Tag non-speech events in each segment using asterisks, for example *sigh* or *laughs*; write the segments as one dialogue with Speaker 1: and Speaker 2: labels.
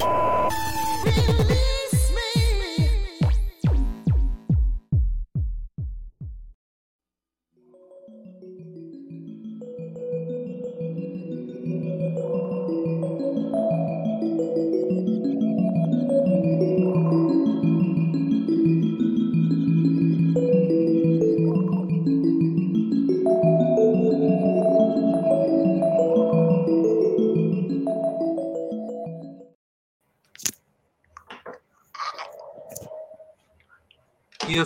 Speaker 1: Really?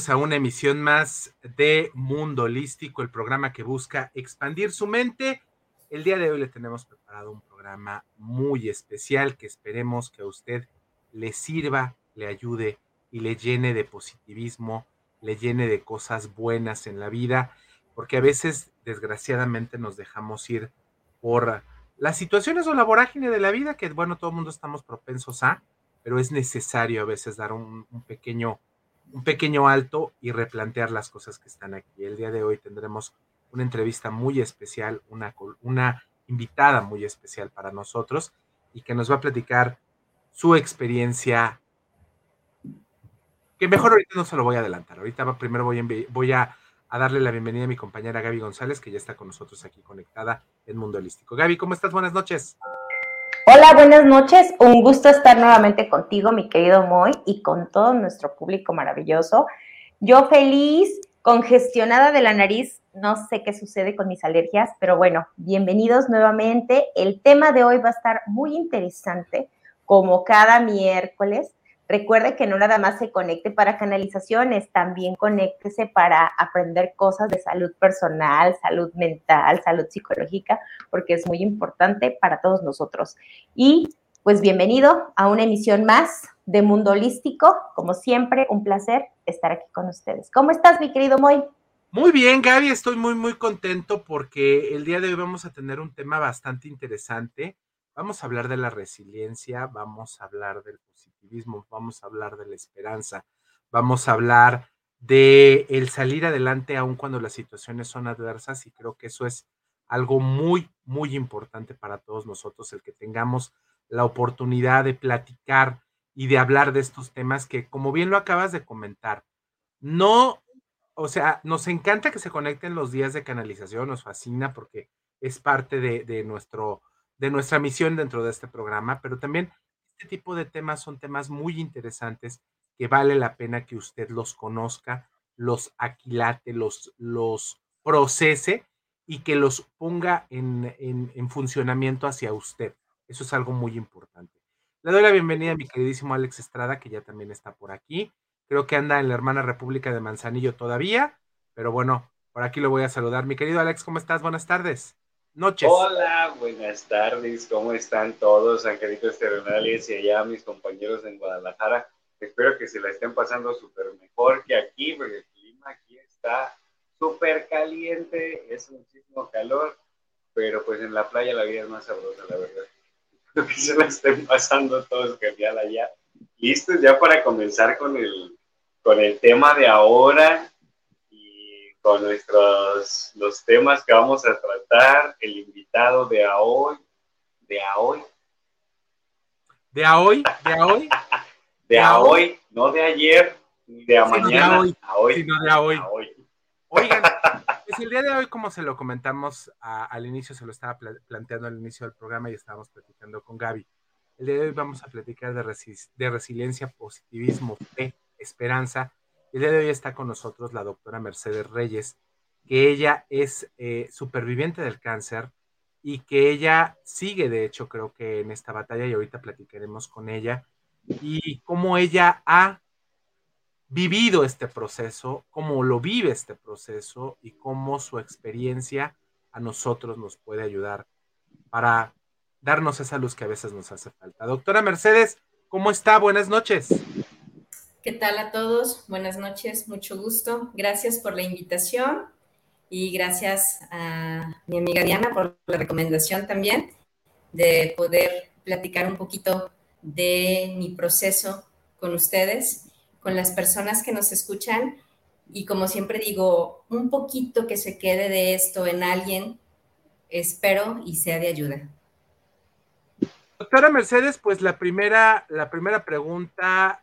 Speaker 1: A una emisión más de Mundo Holístico, el programa que busca expandir su mente. El día de hoy le tenemos preparado un programa muy especial que esperemos que a usted le sirva, le ayude y le llene de positivismo, le llene de cosas buenas en la vida, porque a veces desgraciadamente nos dejamos ir por las situaciones o la vorágine de la vida, que bueno, todo el mundo estamos propensos a, pero es necesario a veces dar un, un pequeño un pequeño alto y replantear las cosas que están aquí. El día de hoy tendremos una entrevista muy especial, una, una invitada muy especial para nosotros y que nos va a platicar su experiencia, que mejor ahorita no se lo voy a adelantar. Ahorita primero voy, a, voy a, a, darle la bienvenida a mi compañera Gaby González, que ya está con nosotros aquí conectada en Mundo Holístico. Gaby, ¿cómo estás? Buenas noches.
Speaker 2: Hola, buenas noches. Un gusto estar nuevamente contigo, mi querido Moy, y con todo nuestro público maravilloso. Yo feliz, congestionada de la nariz, no sé qué sucede con mis alergias, pero bueno, bienvenidos nuevamente. El tema de hoy va a estar muy interesante, como cada miércoles. Recuerde que no nada más se conecte para canalizaciones, también conéctese para aprender cosas de salud personal, salud mental, salud psicológica, porque es muy importante para todos nosotros. Y pues bienvenido a una emisión más de Mundo Holístico. Como siempre, un placer estar aquí con ustedes. ¿Cómo estás, mi querido Moy?
Speaker 1: Muy bien, Gaby, estoy muy, muy contento porque el día de hoy vamos a tener un tema bastante interesante. Vamos a hablar de la resiliencia, vamos a hablar del positivismo, vamos a hablar de la esperanza, vamos a hablar de el salir adelante aun cuando las situaciones son adversas y creo que eso es algo muy, muy importante para todos nosotros, el que tengamos la oportunidad de platicar y de hablar de estos temas que, como bien lo acabas de comentar, no, o sea, nos encanta que se conecten los días de canalización, nos fascina porque es parte de, de nuestro de nuestra misión dentro de este programa, pero también este tipo de temas son temas muy interesantes que vale la pena que usted los conozca, los aquilate, los, los procese y que los ponga en, en, funcionamiento hacia usted. Eso es algo muy importante. Le doy la bienvenida a mi queridísimo Alex Estrada, que ya también está por aquí. Creo que anda en la hermana República de Manzanillo todavía, pero bueno, por aquí lo voy a saludar. Mi querido Alex, ¿cómo estás? Buenas tardes noches.
Speaker 3: Hola, buenas tardes, ¿cómo están todos, angelitos terrenales y allá mis compañeros en Guadalajara? Espero que se la estén pasando súper mejor que aquí, porque el clima aquí está súper caliente, es muchísimo calor, pero pues en la playa la vida es más sabrosa, la verdad. Espero que se la estén pasando todos genial allá. ¿Listos ya para comenzar con el, con el tema de ahora? Con nuestros los temas que vamos a tratar, el invitado de a hoy, de a hoy.
Speaker 1: ¿De a hoy? ¿De a hoy?
Speaker 3: de a hoy, no de ayer, ni de a mañana,
Speaker 1: de hoy, a hoy. Sino de a hoy. Oigan, *laughs* pues el día de hoy, como se lo comentamos al inicio, se lo estaba planteando al inicio del programa y estábamos platicando con Gaby. El día de hoy vamos a platicar de, de resiliencia, positivismo, fe, esperanza el día de hoy está con nosotros la doctora Mercedes Reyes, que ella es eh, superviviente del cáncer y que ella sigue, de hecho, creo que en esta batalla y ahorita platicaremos con ella y cómo ella ha vivido este proceso, cómo lo vive este proceso y cómo su experiencia a nosotros nos puede ayudar para darnos esa luz que a veces nos hace falta. Doctora Mercedes, ¿cómo está? Buenas noches.
Speaker 4: ¿Qué tal a todos? Buenas noches, mucho gusto. Gracias por la invitación y gracias a mi amiga Diana por la recomendación también de poder platicar un poquito de mi proceso con ustedes, con las personas que nos escuchan y como siempre digo, un poquito que se quede de esto en alguien, espero y sea de ayuda.
Speaker 1: Doctora Mercedes, pues la primera, la primera pregunta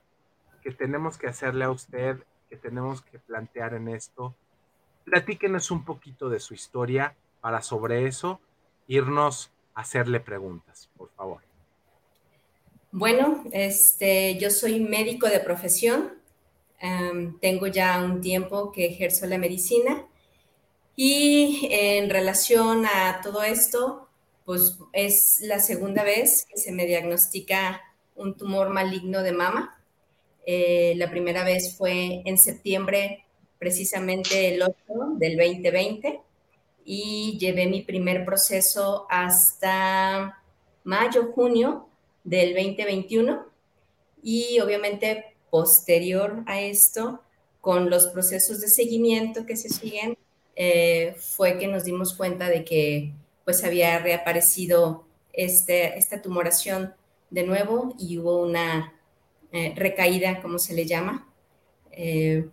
Speaker 1: que tenemos que hacerle a usted, que tenemos que plantear en esto, platíquenos un poquito de su historia para sobre eso irnos a hacerle preguntas, por favor.
Speaker 4: Bueno, este, yo soy médico de profesión, em, tengo ya un tiempo que ejerzo la medicina y en relación a todo esto, pues es la segunda vez que se me diagnostica un tumor maligno de mama. Eh, la primera vez fue en septiembre, precisamente el 8 del 2020, y llevé mi primer proceso hasta mayo, junio del 2021. Y obviamente posterior a esto, con los procesos de seguimiento que se siguen, eh, fue que nos dimos cuenta de que pues había reaparecido este, esta tumoración de nuevo y hubo una eh, recaída, como se le llama. Eh,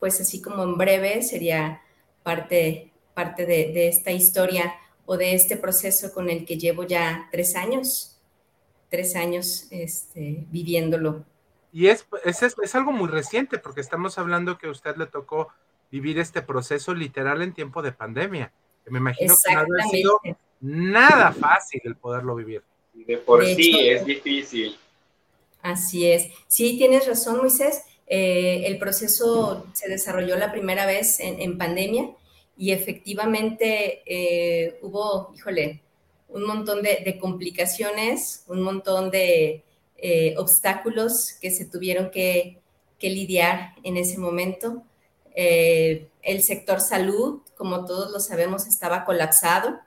Speaker 4: pues así como en breve sería parte, parte de, esta historia o de este proceso con el que llevo ya tres años, tres años este, viviéndolo.
Speaker 1: Y es, es, es algo muy reciente porque estamos hablando que a usted le tocó vivir este proceso literal en tiempo de pandemia. Me imagino que no ha sido nada fácil el poderlo vivir.
Speaker 3: De por sí es difícil.
Speaker 4: Así es. Sí, tienes razón, Moisés. Eh, el proceso se desarrolló la primera vez en, pandemia y efectivamente eh, hubo, híjole, un montón de, complicaciones, un montón de eh, obstáculos que se tuvieron que, lidiar en ese momento. El sector salud, como todos lo sabemos, estaba colapsado,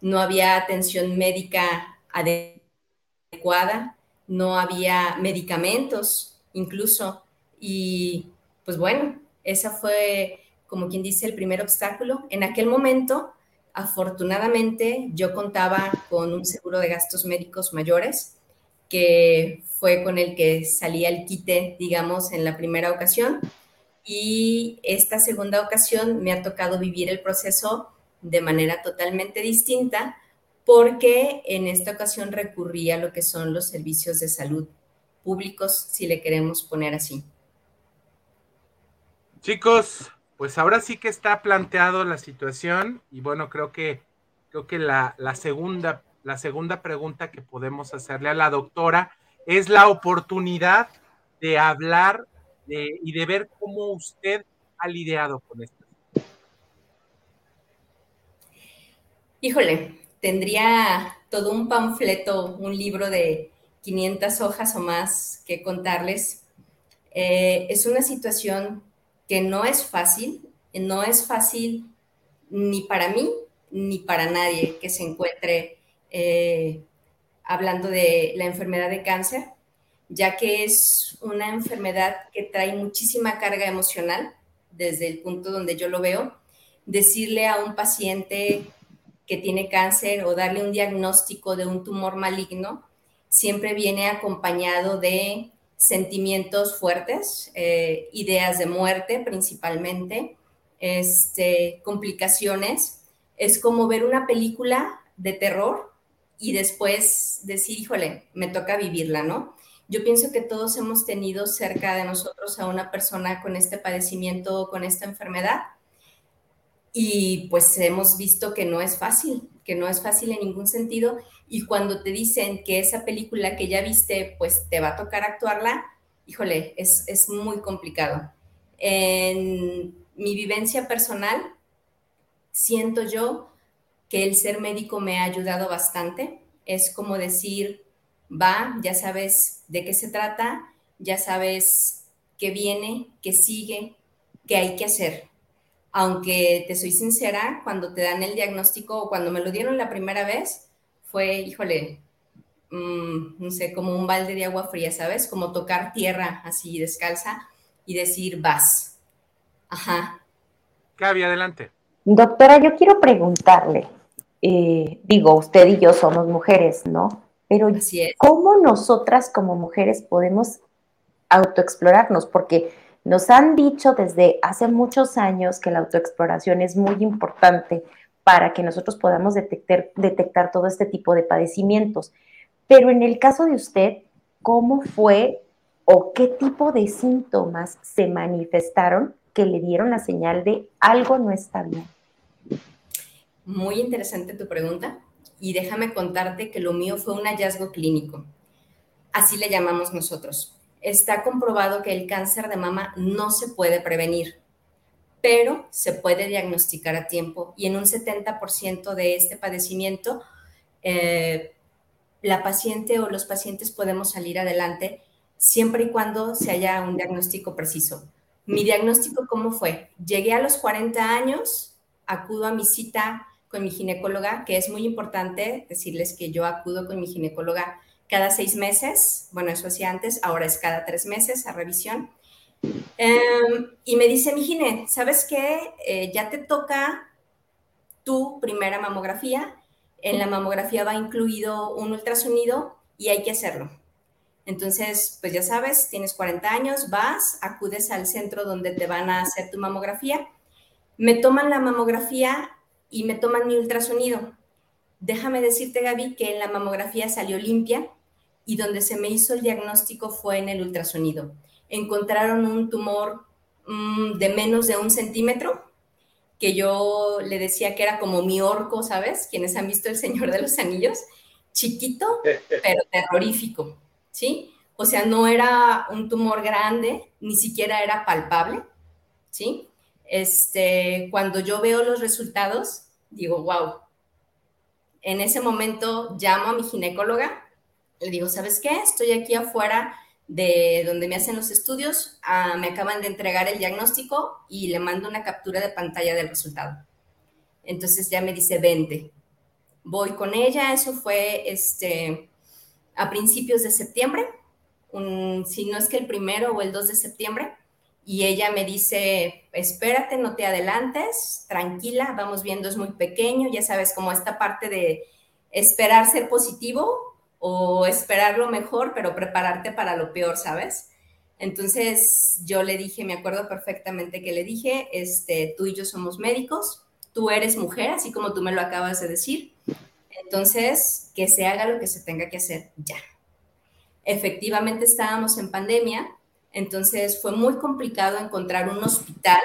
Speaker 4: no había atención médica adecuada, no había medicamentos incluso. Y pues bueno, esa fue, como quien dice, el primer obstáculo. En aquel momento, afortunadamente, yo contaba con un seguro de gastos médicos mayores, que fue con el que salía el quite, digamos, en la primera ocasión y esta segunda ocasión me ha tocado vivir el proceso de manera totalmente distinta porque en esta ocasión recurrí a lo que son los servicios de salud públicos, si le queremos poner así.
Speaker 1: Chicos, pues ahora sí que está planteado la situación y bueno, creo que creo que la, la segunda la segunda pregunta que podemos hacerle a la doctora es la oportunidad de hablar y de ver cómo usted ha lidiado con esto.
Speaker 4: Híjole, tendría todo un panfleto, un libro de 500 hojas o más que contarles. Eh, es una situación que no es fácil, no es fácil ni para mí ni para nadie que se encuentre eh, hablando de la enfermedad de cáncer ya que es una enfermedad que trae muchísima carga emocional, desde el punto donde yo lo veo. Decirle a un paciente que tiene cáncer o darle un diagnóstico de un tumor maligno siempre viene acompañado de sentimientos fuertes, eh, ideas de muerte principalmente, este, complicaciones. Es como ver una película de terror y después decir, híjole, me toca vivirla, ¿no? Yo pienso que todos hemos tenido cerca de nosotros a una persona con este padecimiento o con esta enfermedad y pues hemos visto que no es fácil, que no es fácil en ningún sentido y cuando te dicen que esa película que ya viste pues te va a tocar actuarla, híjole, es, es muy complicado. En mi vivencia personal, siento yo que el ser médico me ha ayudado bastante. Es como decir, va, ya sabes de qué se trata, ya sabes qué viene, qué sigue, qué hay que hacer. Aunque te soy sincera, cuando te dan el diagnóstico o cuando me lo dieron la primera vez, fue, híjole, mm, no sé, como un balde de agua fría, ¿sabes? Como tocar tierra así descalza y decir, vas. Ajá.
Speaker 1: Gaby, adelante.
Speaker 2: Doctora, yo quiero preguntarle, eh, digo, usted y yo somos mujeres, ¿no? Pero ¿cómo nosotras como mujeres podemos autoexplorarnos? Porque nos han dicho desde hace muchos años que la autoexploración es muy importante para que nosotros podamos detectar, todo este tipo de padecimientos. Pero en el caso de usted, ¿cómo fue o qué tipo de síntomas se manifestaron que le dieron la señal de algo no está bien?
Speaker 4: Muy interesante tu pregunta y déjame contarte que lo mío fue un hallazgo clínico. Así le llamamos nosotros. Está comprobado que el cáncer de mama no se puede prevenir, pero se puede diagnosticar a tiempo y en un 70% de este padecimiento eh, la paciente o los pacientes podemos salir adelante siempre y cuando se haya un diagnóstico preciso. Mi diagnóstico, ¿cómo fue? Llegué a los 40 años, acudo a mi cita con mi ginecóloga, que es muy importante decirles que yo acudo con mi ginecóloga cada seis meses, bueno, eso hacía antes, ahora es cada tres meses a revisión. Em, y me dice mi gine, ¿sabes qué? Eh, ya te toca tu primera mamografía. En la mamografía va incluido un ultrasonido y hay que hacerlo. Entonces, pues ya sabes, tienes 40 años, vas, acudes al centro donde te van a hacer tu mamografía. Me toman la mamografía y me toman mi ultrasonido. Déjame decirte, Gaby, que en la mamografía salió limpia y donde se me hizo el diagnóstico fue en el ultrasonido. Encontraron un tumor mm, de menos de un centímetro, que yo le decía que era como mi orco, ¿sabes? Quienes han visto El Señor de los Anillos, chiquito, *laughs* pero terrorífico, ¿sí? O sea, no era un tumor grande, ni siquiera era palpable, ¿sí? Este, cuando yo veo los resultados, digo, wow. En ese momento llamo a mi ginecóloga le digo, ¿sabes qué? Estoy aquí afuera de donde me hacen los estudios, ah, me acaban de entregar el diagnóstico y le mando una captura de pantalla del resultado. Entonces ya me dice, vente. Voy con ella, eso fue este, a principios de septiembre, si no es que el primero o el 2 de septiembre, y ella me dice, espérate, no te adelantes, tranquila, vamos viendo, es muy pequeño, ya sabes, como esta parte de esperar ser positivo, o esperar lo mejor, pero prepararte para lo peor, ¿sabes? Entonces yo le dije, me acuerdo perfectamente que le dije, este, tú y yo somos médicos, tú eres mujer, así como tú me lo acabas de decir, entonces que se haga lo que se tenga que hacer ya. Efectivamente estábamos en pandemia, entonces fue muy complicado encontrar un hospital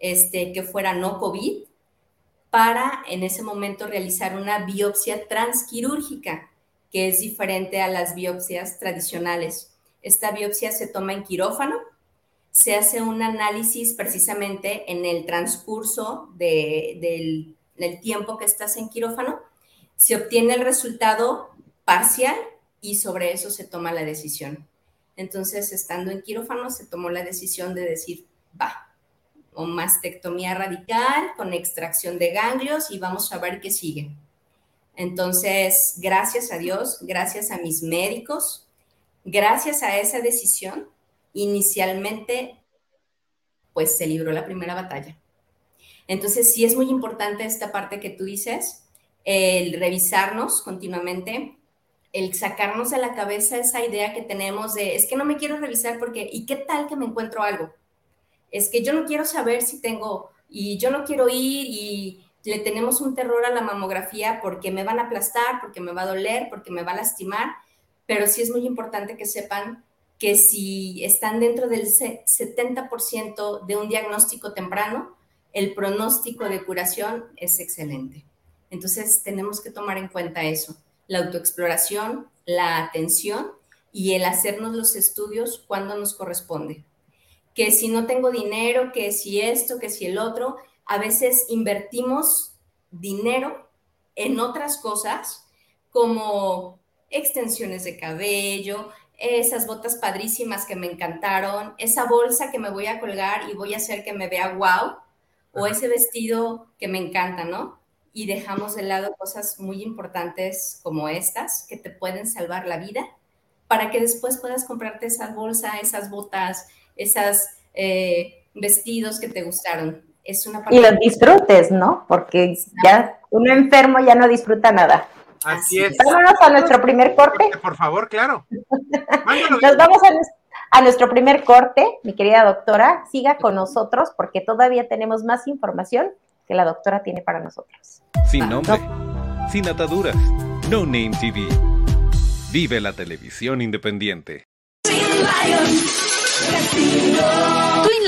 Speaker 4: este, que fuera no COVID para en ese momento realizar una biopsia transquirúrgica que es diferente a las biopsias tradicionales. Esta biopsia se toma en quirófano, se hace un análisis precisamente en el transcurso del, tiempo que estás en quirófano, se obtiene el resultado parcial y sobre eso se toma la decisión. Entonces, estando en quirófano, se tomó la decisión de decir, va, o mastectomía radical con extracción de ganglios y vamos a ver qué sigue. Entonces, gracias a Dios, gracias a mis médicos, gracias a esa decisión, inicialmente, pues se libró la primera batalla. Entonces, sí es muy importante esta parte que tú dices, el revisarnos continuamente, el sacarnos de la cabeza esa idea que tenemos de, es que no me quiero revisar porque, ¿y qué tal que me encuentro algo? Es que yo no quiero saber si tengo, y yo no quiero ir y le tenemos un terror a la mamografía porque me van a aplastar, porque me va a doler, porque me va a lastimar, pero sí es muy importante que sepan que si están dentro del 70% de un diagnóstico temprano, el pronóstico de curación es excelente. Entonces tenemos que tomar en cuenta eso, la autoexploración, la atención y el hacernos los estudios cuando nos corresponde. Que si no tengo dinero, que si esto, que si el otro, a veces invertimos dinero en otras cosas como extensiones de cabello, esas botas padrísimas que me encantaron, esa bolsa que me voy a colgar y voy a hacer que me vea wow, o ese vestido que me encanta, ¿no? Y dejamos de lado cosas muy importantes como estas que te pueden salvar la vida para que después puedas comprarte esa bolsa, esas botas, esos eh, vestidos que te gustaron
Speaker 2: y los disfrutes, ¿no? Porque ya uno enfermo ya no disfruta nada.
Speaker 1: Así es.
Speaker 2: Vámonos a nuestro primer corte.
Speaker 1: Por favor, claro. *laughs*
Speaker 2: Nos vamos a, nuestro primer corte, mi querida doctora. Siga con nosotros porque todavía tenemos más información que la doctora tiene para nosotros.
Speaker 5: Sin nombre, sin ataduras, No Name TV Vive la televisión independiente.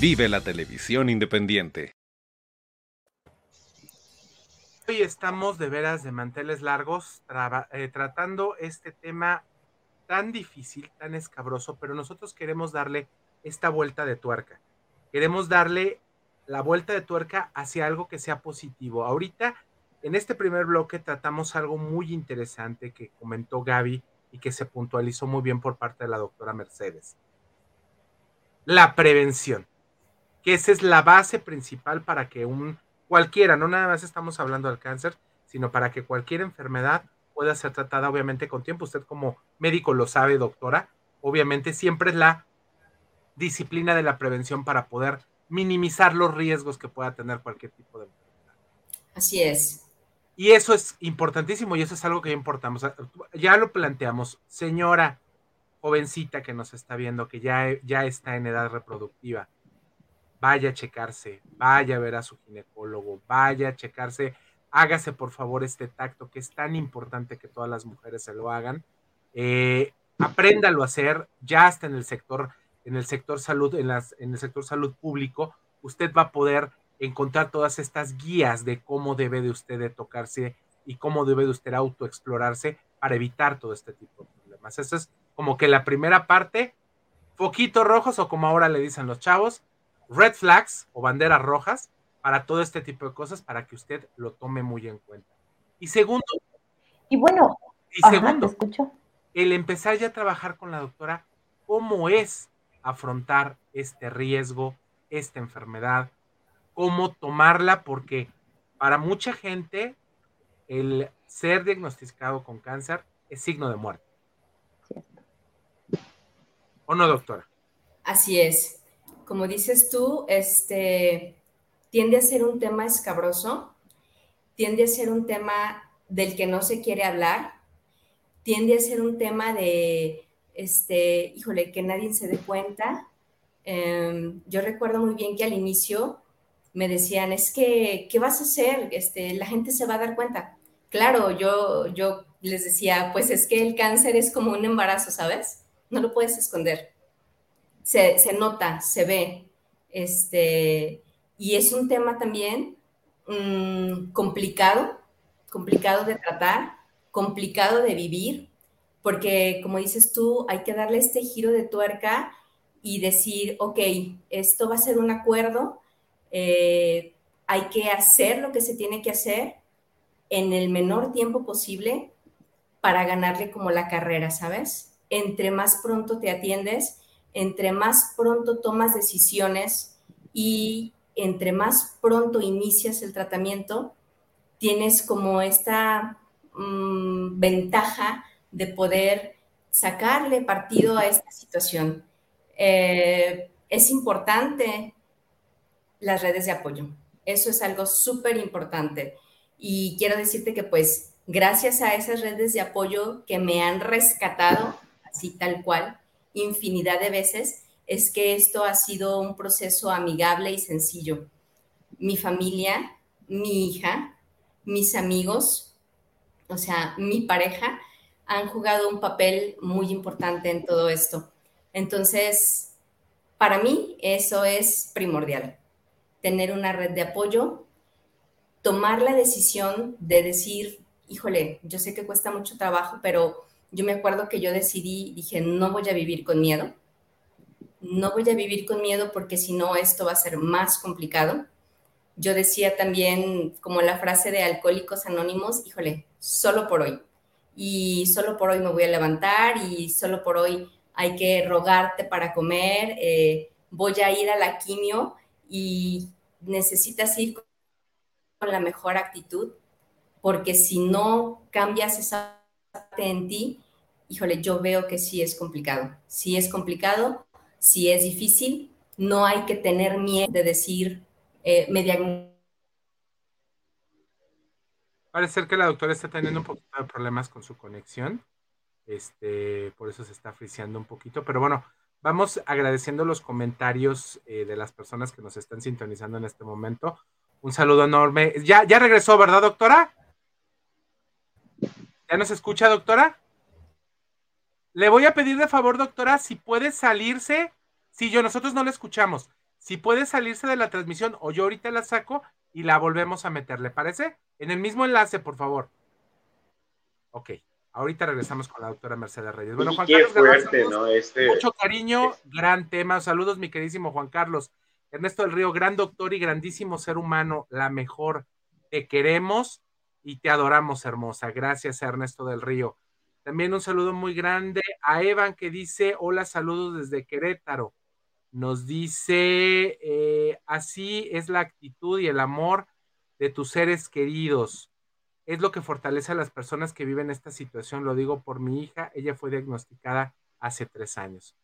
Speaker 5: Vive la televisión independiente.
Speaker 1: Hoy estamos de veras de manteles largos eh, tratando este tema tan difícil, tan escabroso, pero nosotros queremos darle esta vuelta de tuerca. Queremos darle la vuelta de tuerca hacia algo que sea positivo. Ahorita, en este primer bloque, tratamos algo muy interesante que comentó Gaby y que se puntualizó muy bien por parte de la doctora Mercedes. La prevención, que esa es la base principal para que un cualquiera, no nada más estamos hablando del cáncer, sino para que cualquier enfermedad pueda ser tratada obviamente con tiempo. Usted como médico lo sabe, doctora, obviamente siempre es la disciplina de la prevención para poder minimizar los riesgos que pueda tener cualquier tipo de enfermedad.
Speaker 4: Así es.
Speaker 1: Y eso es importantísimo y eso es algo que importamos. Ya lo planteamos. Señora jovencita que nos está viendo, que ya, ya está en edad reproductiva, vaya a checarse, vaya a ver a su ginecólogo, vaya a checarse, hágase por favor este tacto que es tan importante que todas las mujeres se lo hagan. Eh, apréndalo a hacer, ya hasta en el sector, en el sector salud, en, las, en el sector salud público, usted va a poder encontrar todas estas guías de cómo debe de usted de tocarse y cómo debe de usted autoexplorarse para evitar todo este tipo de problemas. Eso es como que la primera parte, foquitos rojos o como ahora le dicen los chavos, red flags o banderas rojas para todo este tipo de cosas para que usted lo tome muy en cuenta. Y segundo.
Speaker 2: Y bueno.
Speaker 1: Y segundo, el empezar ya a trabajar con la doctora, cómo es afrontar este riesgo, esta enfermedad, cómo tomarla, porque para mucha gente el ser diagnosticado con cáncer es signo de muerte. ¿O no, doctora?
Speaker 4: Así es como dices tú, este, tiende a ser un tema escabroso, tiende a ser un tema del que no se quiere hablar, tiende a ser un tema de, este, híjole, que nadie se dé cuenta. Em, yo recuerdo muy bien que al inicio me decían, es que, ¿qué vas a hacer? Este, la gente se va a dar cuenta. Claro, yo, yo les decía, pues es que el cáncer es como un embarazo, ¿sabes? No lo puedes esconder se, nota, se ve. Este, y es un tema también mm, complicado, complicado de tratar, complicado de vivir, porque como dices tú, hay que darle este giro de tuerca y decir, ok, esto va a ser un acuerdo, eh, hay que hacer lo que se tiene que hacer en el menor tiempo posible para ganarle como la carrera, ¿sabes? Entre más pronto te atiendes, entre más pronto tomas decisiones y entre más pronto inicias el tratamiento, tienes como esta mm, ventaja de poder sacarle partido a esta situación. Eh, es importante las redes de apoyo. Eso es algo súper importante. Y quiero decirte que pues gracias a esas redes de apoyo que me han rescatado, así tal cual, infinidad de veces, es que esto ha sido un proceso amigable y sencillo. Mi familia, mi hija, mis amigos, o sea, mi pareja, han jugado un papel muy importante en todo esto. Entonces, para mí eso es primordial, tener una red de apoyo, tomar la decisión de decir, híjole, yo sé que cuesta mucho trabajo, pero yo me acuerdo que yo decidí, dije, no voy a vivir con miedo, no voy a vivir con miedo porque si no esto va a ser más complicado. Yo decía también, como la frase de Alcohólicos Anónimos, híjole, solo por hoy. Y solo por hoy me voy a levantar y solo por hoy hay que rogarte para comer, eh, voy a ir a la quimio y necesitas ir con la mejor actitud, porque si no cambias esa en ti, híjole, yo veo que sí es complicado. Sí es complicado, sí es difícil, no hay que tener miedo de decir, eh, me
Speaker 1: Parece ser que la doctora está teniendo un poquito de problemas con su conexión. Este, por eso se está friseando un poquito. Pero bueno, vamos agradeciendo los comentarios eh, de las personas que nos están sintonizando en este momento. Un saludo enorme. Ya, ya regresó, ¿verdad, doctora? ¿Ya nos escucha, doctora? Le voy a pedir de favor, doctora, si puede salirse. Si yo, nosotros no la escuchamos. Si puede salirse de la transmisión o yo ahorita la saco y la volvemos a meter, ¿le parece? En el mismo enlace, por favor. Ok. Ahorita regresamos con la doctora Mercedes Reyes.
Speaker 3: Bueno, Juan Carlos, fuerte, ¿no? Este,
Speaker 1: mucho cariño, gran tema. Saludos, mi queridísimo Juan Carlos. Ernesto del Río, gran doctor y grandísimo ser humano, la mejor. Te queremos y te adoramos, hermosa. Gracias, Ernesto del Río. También un saludo muy grande a Evan que dice, hola, saludos desde Querétaro. Nos dice, eh, así es la actitud y el amor de tus seres queridos es lo que fortalece a las personas que viven esta situación. Lo digo por mi hija, ella fue diagnosticada hace tres años.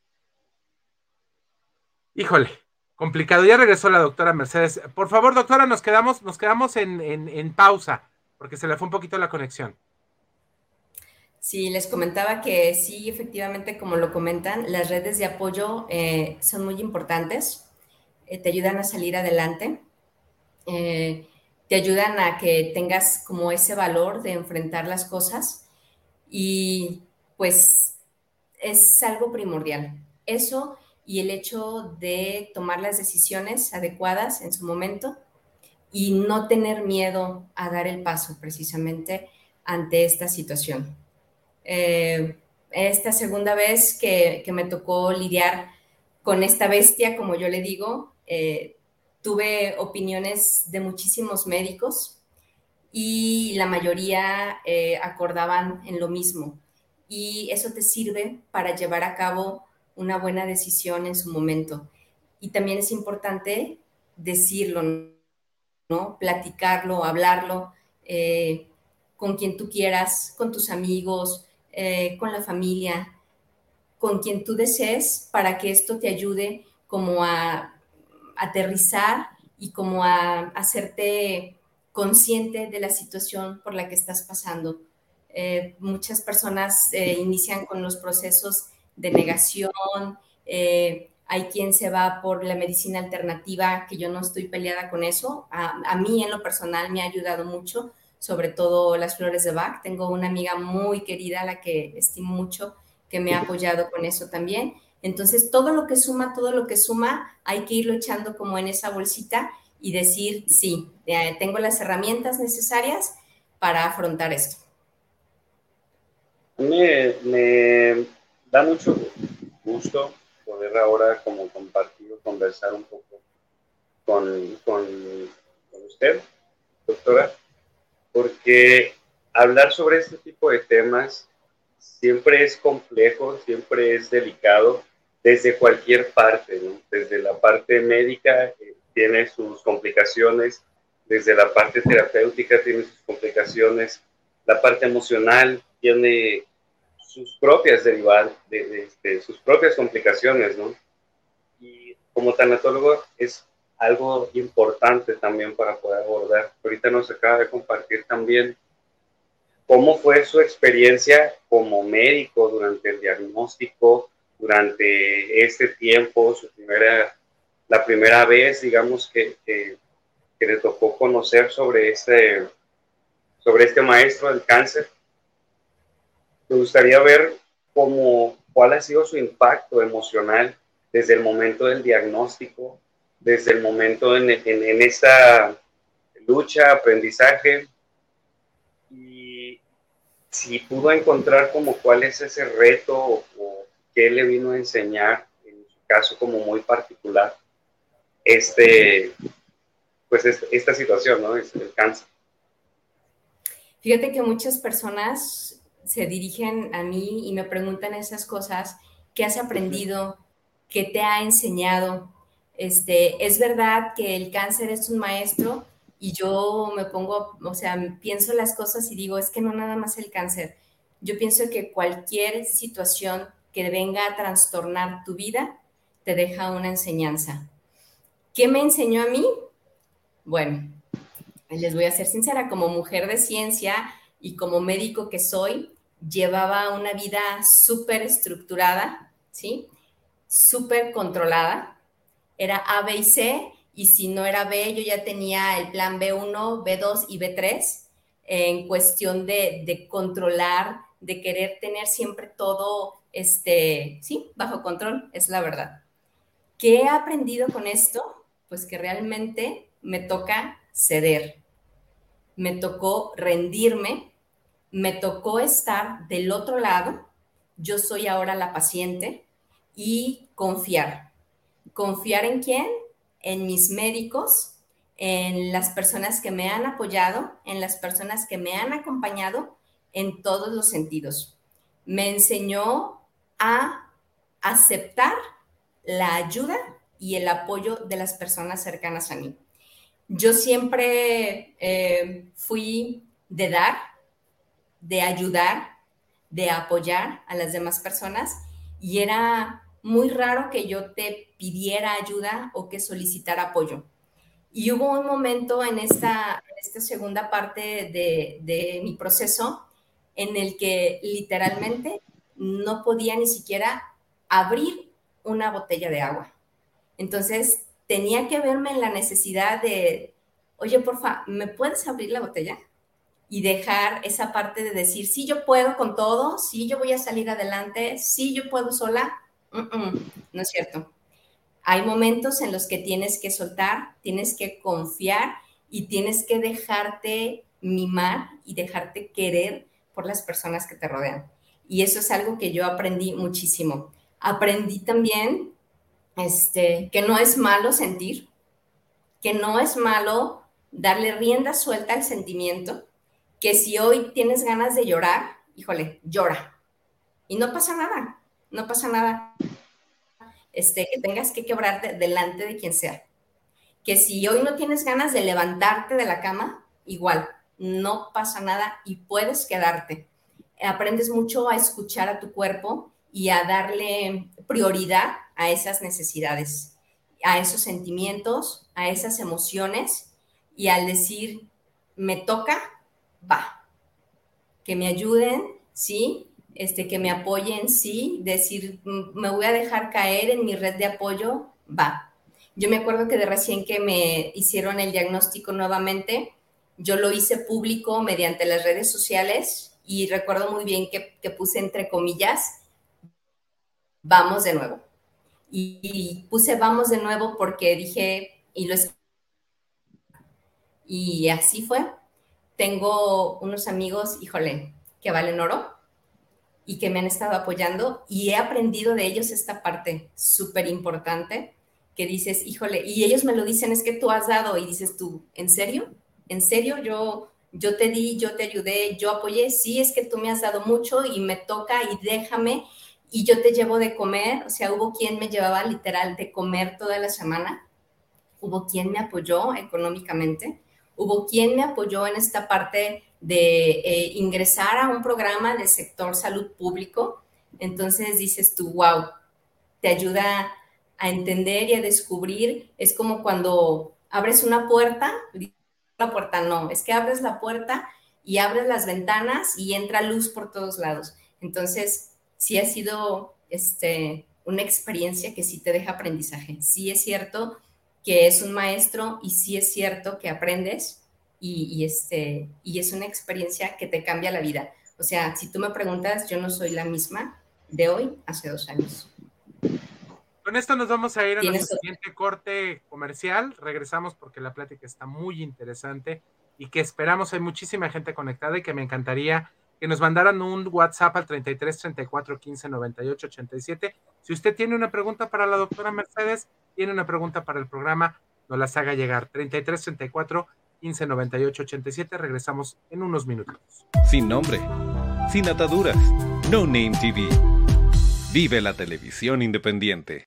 Speaker 1: Híjole, complicado. Ya regresó la doctora Mercedes. Por favor, doctora, nos quedamos, nos quedamos en, pausa, porque se le fue un poquito la conexión.
Speaker 4: Sí, les comentaba que sí, efectivamente, como lo comentan, las redes de apoyo eh, son muy importantes, eh, te ayudan a salir adelante. Eh, te ayudan a que tengas como ese valor de enfrentar las cosas y pues es algo primordial. Eso y el hecho de tomar las decisiones adecuadas en su momento y no tener miedo a dar el paso precisamente ante esta situación. Eh, esta segunda vez que, me tocó lidiar con esta bestia, como yo le digo, eh, tuve opiniones de muchísimos médicos y la mayoría eh, acordaban en lo mismo. Y eso te sirve para llevar a cabo una buena decisión en su momento. Y también es importante decirlo, ¿no? Platicarlo, hablarlo eh, con quien tú quieras, con tus amigos, eh, con la familia, con quien tú desees para que esto te ayude como a aterrizar y como a, hacerte consciente de la situación por la que estás pasando. Eh, muchas personas inician con los procesos de negación, eh, hay quien se va por la medicina alternativa, que yo no estoy peleada con eso. A, a, mí en lo personal me ha ayudado mucho, sobre todo las flores de Bach. Tengo una amiga muy querida, a la que estimo mucho, que me ha apoyado con eso también. Entonces, todo lo que suma, todo lo que suma, hay que irlo echando como en esa bolsita y decir, sí, tengo las herramientas necesarias para afrontar esto.
Speaker 3: Me, me da mucho gusto ahora como compartir o conversar un poco con, con, con usted, doctora, porque hablar sobre este tipo de temas siempre es complejo, siempre es delicado desde cualquier parte, desde la parte médica eh, tiene sus complicaciones, desde la parte terapéutica tiene sus complicaciones, la parte emocional tiene sus propias derivadas, de, este, sus propias complicaciones, ¿no? Y como tanatólogo es algo importante también para poder abordar. Ahorita nos acaba de compartir también cómo fue su experiencia como médico durante el diagnóstico, durante este tiempo, su primera, la primera vez, digamos, que, que, le tocó conocer sobre este, sobre este maestro del cáncer. Me gustaría ver cómo, cuál ha sido su impacto emocional desde el momento del diagnóstico, desde el momento en, en, esta lucha, aprendizaje, y si pudo encontrar como cuál es ese reto o, qué le vino a enseñar, en su caso como muy particular, este, pues esta situación, ¿no? Es el cáncer.
Speaker 4: Fíjate que muchas personas se dirigen a mí y me preguntan esas cosas, ¿qué has aprendido? ¿Qué te ha enseñado? Este, es verdad que el cáncer es un maestro y yo me pongo, o sea, pienso las cosas y digo, es que no nada más el cáncer. Yo pienso que cualquier situación que venga a trastornar tu vida te deja una enseñanza. ¿Qué me enseñó a mí? Bueno, les voy a ser sincera, como mujer de ciencia y como médico que soy, llevaba una vida súper estructurada, ¿sí? Súper controlada. Era A, B y C, y si no era B, yo ya tenía el plan B1, B2 y B3 en cuestión de, de controlar, de querer tener siempre todo, este, sí, bajo control, es la verdad. ¿Qué he aprendido con esto? Pues que realmente me toca ceder, me tocó rendirme, me tocó estar del otro lado, yo soy ahora la paciente y confiar. ¿Confiar en quién? En mis médicos, en las personas que me han apoyado, en las personas que me han acompañado en todos los sentidos. Me enseñó a aceptar la ayuda y el apoyo de las personas cercanas a mí. Yo siempre eh, fui de dar, de ayudar, de apoyar a las demás personas y era muy raro que yo te pidiera ayuda o que solicitara apoyo. Y hubo un momento en esta, esta segunda parte de, de mi proceso en el que literalmente no podía ni siquiera abrir una botella de agua. Entonces tenía que verme en la necesidad de, oye, porfa, ¿me puedes abrir la botella? Y dejar esa parte de decir, sí, yo puedo con todo, sí, yo voy a salir adelante, sí, yo puedo sola. no es cierto. Hay momentos en los que tienes que soltar, tienes que confiar y tienes que dejarte mimar y dejarte querer por las personas que te rodean. Y eso es algo que yo aprendí muchísimo. Aprendí también este, que no es malo sentir, que no es malo darle rienda suelta al sentimiento, que si hoy tienes ganas de llorar, híjole, llora. Y no pasa nada, no pasa nada. Este, que tengas que quebrarte delante de quien sea. Que si hoy no tienes ganas de levantarte de la cama, igual, no pasa nada y puedes quedarte. Aprendes mucho a escuchar a tu cuerpo y a darle prioridad a esas necesidades, a esos sentimientos, a esas emociones y al decir, me toca, va. Que me ayuden, sí, este, que me apoyen, sí, decir, me voy a dejar caer en mi red de apoyo, va. Yo me acuerdo que de recién que me hicieron el diagnóstico nuevamente, yo lo hice público mediante las redes sociales y recuerdo muy bien que, que puse entre comillas, vamos de nuevo. Y, puse vamos de nuevo porque dije, y lo Y así fue. Tengo unos amigos, híjole, que valen oro y que me han estado apoyando y he aprendido de ellos esta parte súper importante que dices, híjole, y ellos me lo dicen, es que tú has dado y dices tú, ¿en serio? ¿En serio? Yo, yo te di, yo te ayudé, yo apoyé, sí, es que tú me has dado mucho y me toca y déjame y yo te llevo de comer, o sea, hubo quien me llevaba literal de comer toda la semana, hubo quien me apoyó económicamente, hubo quien me apoyó en esta parte de eh, ingresar a un programa de sector salud público, entonces dices tú, wow, te ayuda a entender y a descubrir, es como cuando abres una puerta, la puerta no, es que abres la puerta y abres las ventanas y entra luz por todos lados. Entonces, sí ha sido este, una experiencia que sí te deja aprendizaje. Sí es cierto que es un maestro y sí es cierto que aprendes y, este, y es una experiencia que te cambia la vida. O sea, si tú me preguntas, yo no soy la misma de hoy hace dos años.
Speaker 1: Con esto nos vamos a ir a nuestro siguiente corte comercial. Regresamos porque la plática está muy interesante y que esperamos hay muchísima gente conectada y que me encantaría que nos mandaran un WhatsApp al 33 34 15 98 87. Si usted tiene una pregunta para la doctora Mercedes, tiene una pregunta para el programa, nos las haga llegar. 33 34 15 98 87. Regresamos en unos minutos.
Speaker 5: Sin nombre, sin ataduras, No Name TV. Vive la televisión independiente.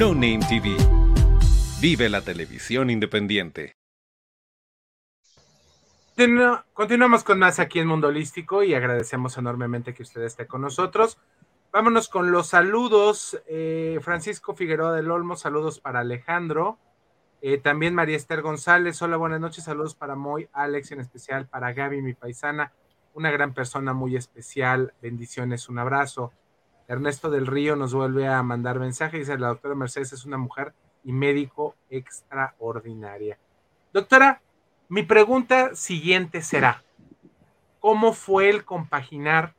Speaker 5: No Name TV. Vive la televisión independiente.
Speaker 1: Continuamos con más aquí en Mundo Holístico y agradecemos enormemente que usted esté con nosotros. Vámonos con los saludos. Eh, Francisco Figueroa del Olmo, saludos para Alejandro. Eh, también María Esther González, hola, buenas noches, saludos para Moy, Alex, en especial para Gaby, mi paisana, una gran persona muy especial, bendiciones, un abrazo. Ernesto del Río nos vuelve a mandar mensaje, dice la doctora Mercedes es una mujer y médico extraordinaria. Doctora, mi pregunta siguiente será, ¿cómo fue el compaginar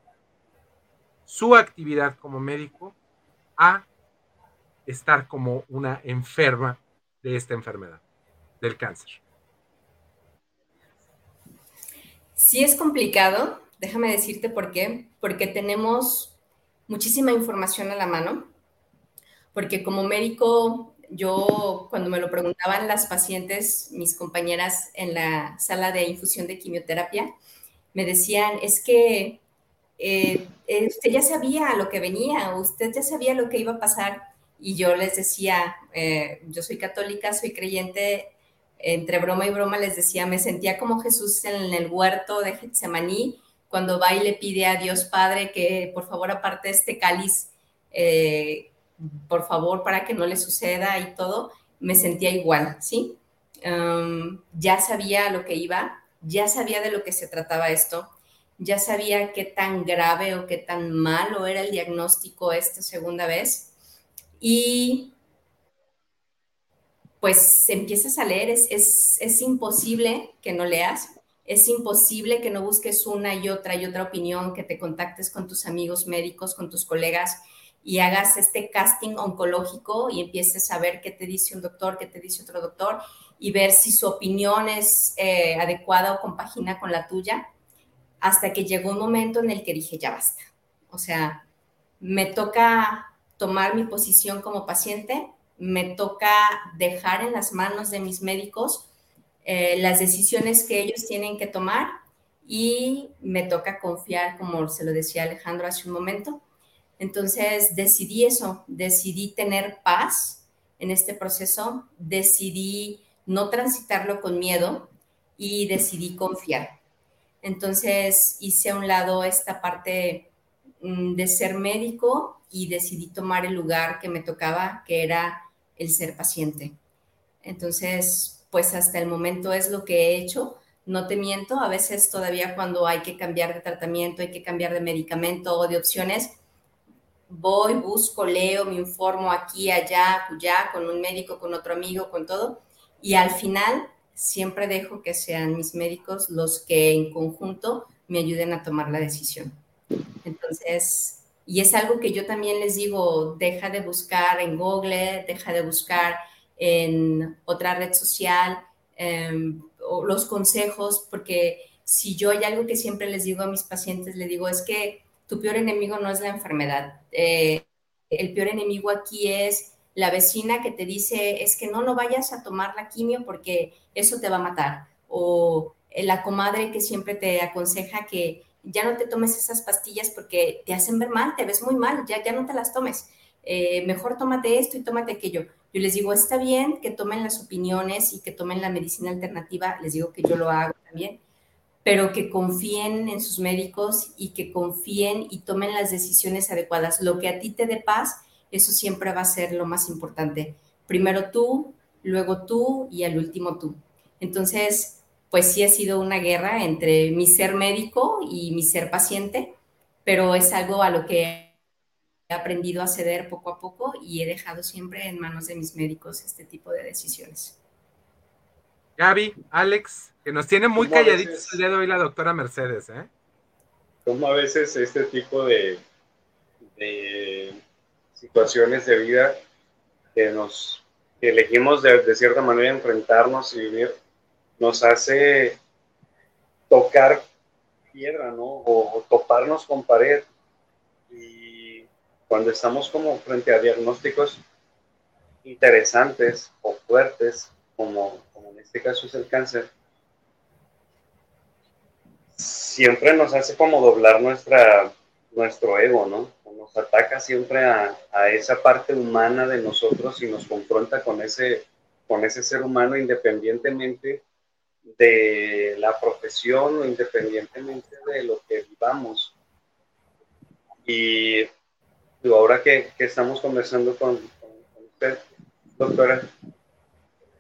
Speaker 1: su actividad como médico a estar como una enferma de esta enfermedad, del cáncer?
Speaker 4: Sí es complicado, déjame decirte por qué, porque tenemos muchísima información a la mano, porque como médico yo cuando me lo preguntaban las pacientes, mis compañeras en la sala de infusión de quimioterapia, me decían, es que eh, eh, usted ya sabía lo que venía, usted ya sabía lo que iba a pasar. Y yo les decía, eh, yo soy católica, soy creyente, entre broma y broma les decía, me sentía como Jesús en el huerto de Getsemaní, cuando va y le pide a Dios Padre que por favor aparte este cáliz por favor, para que no le suceda y todo, me sentía igual, ¿sí? ya sabía lo que iba, ya sabía de lo que se trataba esto, ya sabía qué tan grave o qué tan malo era el diagnóstico esta segunda vez. y pues empiezas a leer, es, es, imposible que no leas, es imposible que no busques una y otra y otra opinión, que te contactes con tus amigos médicos, con tus colegas y hagas este casting oncológico y empieces a ver qué te dice un doctor, qué te dice otro doctor y ver si su opinión es eh, adecuada o compagina con la tuya, hasta que llegó un momento en el que dije, ya basta. O sea, me toca tomar mi posición como paciente, me toca dejar en las manos de mis médicos eh, las decisiones que ellos tienen que tomar y me toca confiar, como se lo decía Alejandro hace un momento. Entonces decidí eso, decidí tener paz en este proceso, decidí no transitarlo con miedo y decidí confiar. Entonces hice a un lado esta parte mm, de ser médico y decidí tomar el lugar que me tocaba, que era el ser paciente. Entonces, pues hasta el momento es lo que he hecho. No te miento, a veces todavía cuando hay que cambiar de tratamiento, hay que cambiar de medicamento o de opciones, voy, busco, leo, me informo aquí, allá, allá, con un médico, con otro amigo, con todo. Y al final siempre dejo que sean mis médicos los que en conjunto me ayuden a tomar la decisión. Entonces, y es algo que yo también les digo, deja de buscar en Google, deja de buscar en otra red social em, o los consejos, porque si yo hay algo que siempre les digo a mis pacientes, le digo, es que tu peor enemigo no es la enfermedad. Eh, el peor enemigo aquí es la vecina que te dice, es que no, no vayas a tomar la quimio porque eso te va a matar. O la comadre que siempre te aconseja que ya no te tomes esas pastillas porque te hacen ver mal, te ves muy mal, ya, ya no te las tomes. Eh, mejor tómate esto y tómate aquello. Yo les digo, está bien que tomen las opiniones y que tomen la medicina alternativa, les digo que yo lo hago también, pero que confíen en sus médicos y que confíen y tomen las decisiones adecuadas. Lo que a ti te dé paz, eso siempre va a ser lo más importante. Primero tú, luego tú y al último tú. Entonces, pues sí ha sido una guerra entre mi ser médico y mi ser paciente, pero es algo a lo que he aprendido a ceder poco a poco y he dejado siempre en manos de mis médicos este tipo de decisiones.
Speaker 1: Gaby, Alex, que nos tiene muy calladitos el día de hoy la doctora Mercedes, ¿eh?
Speaker 3: Como a veces este tipo de, de situaciones de vida que nos que elegimos de, de cierta manera enfrentarnos y vivir nos hace tocar piedra, ¿no? O, toparnos con pared. Cuando estamos como frente a diagnósticos interesantes o fuertes, como, como en este caso es el cáncer, siempre nos hace como doblar nuestra, nuestro ego, ¿no? Nos ataca siempre a, a, esa parte humana de nosotros y nos confronta con ese, con ese ser humano independientemente de la profesión o independientemente de lo que vivamos. Y ahora que, estamos conversando con, usted, doctora,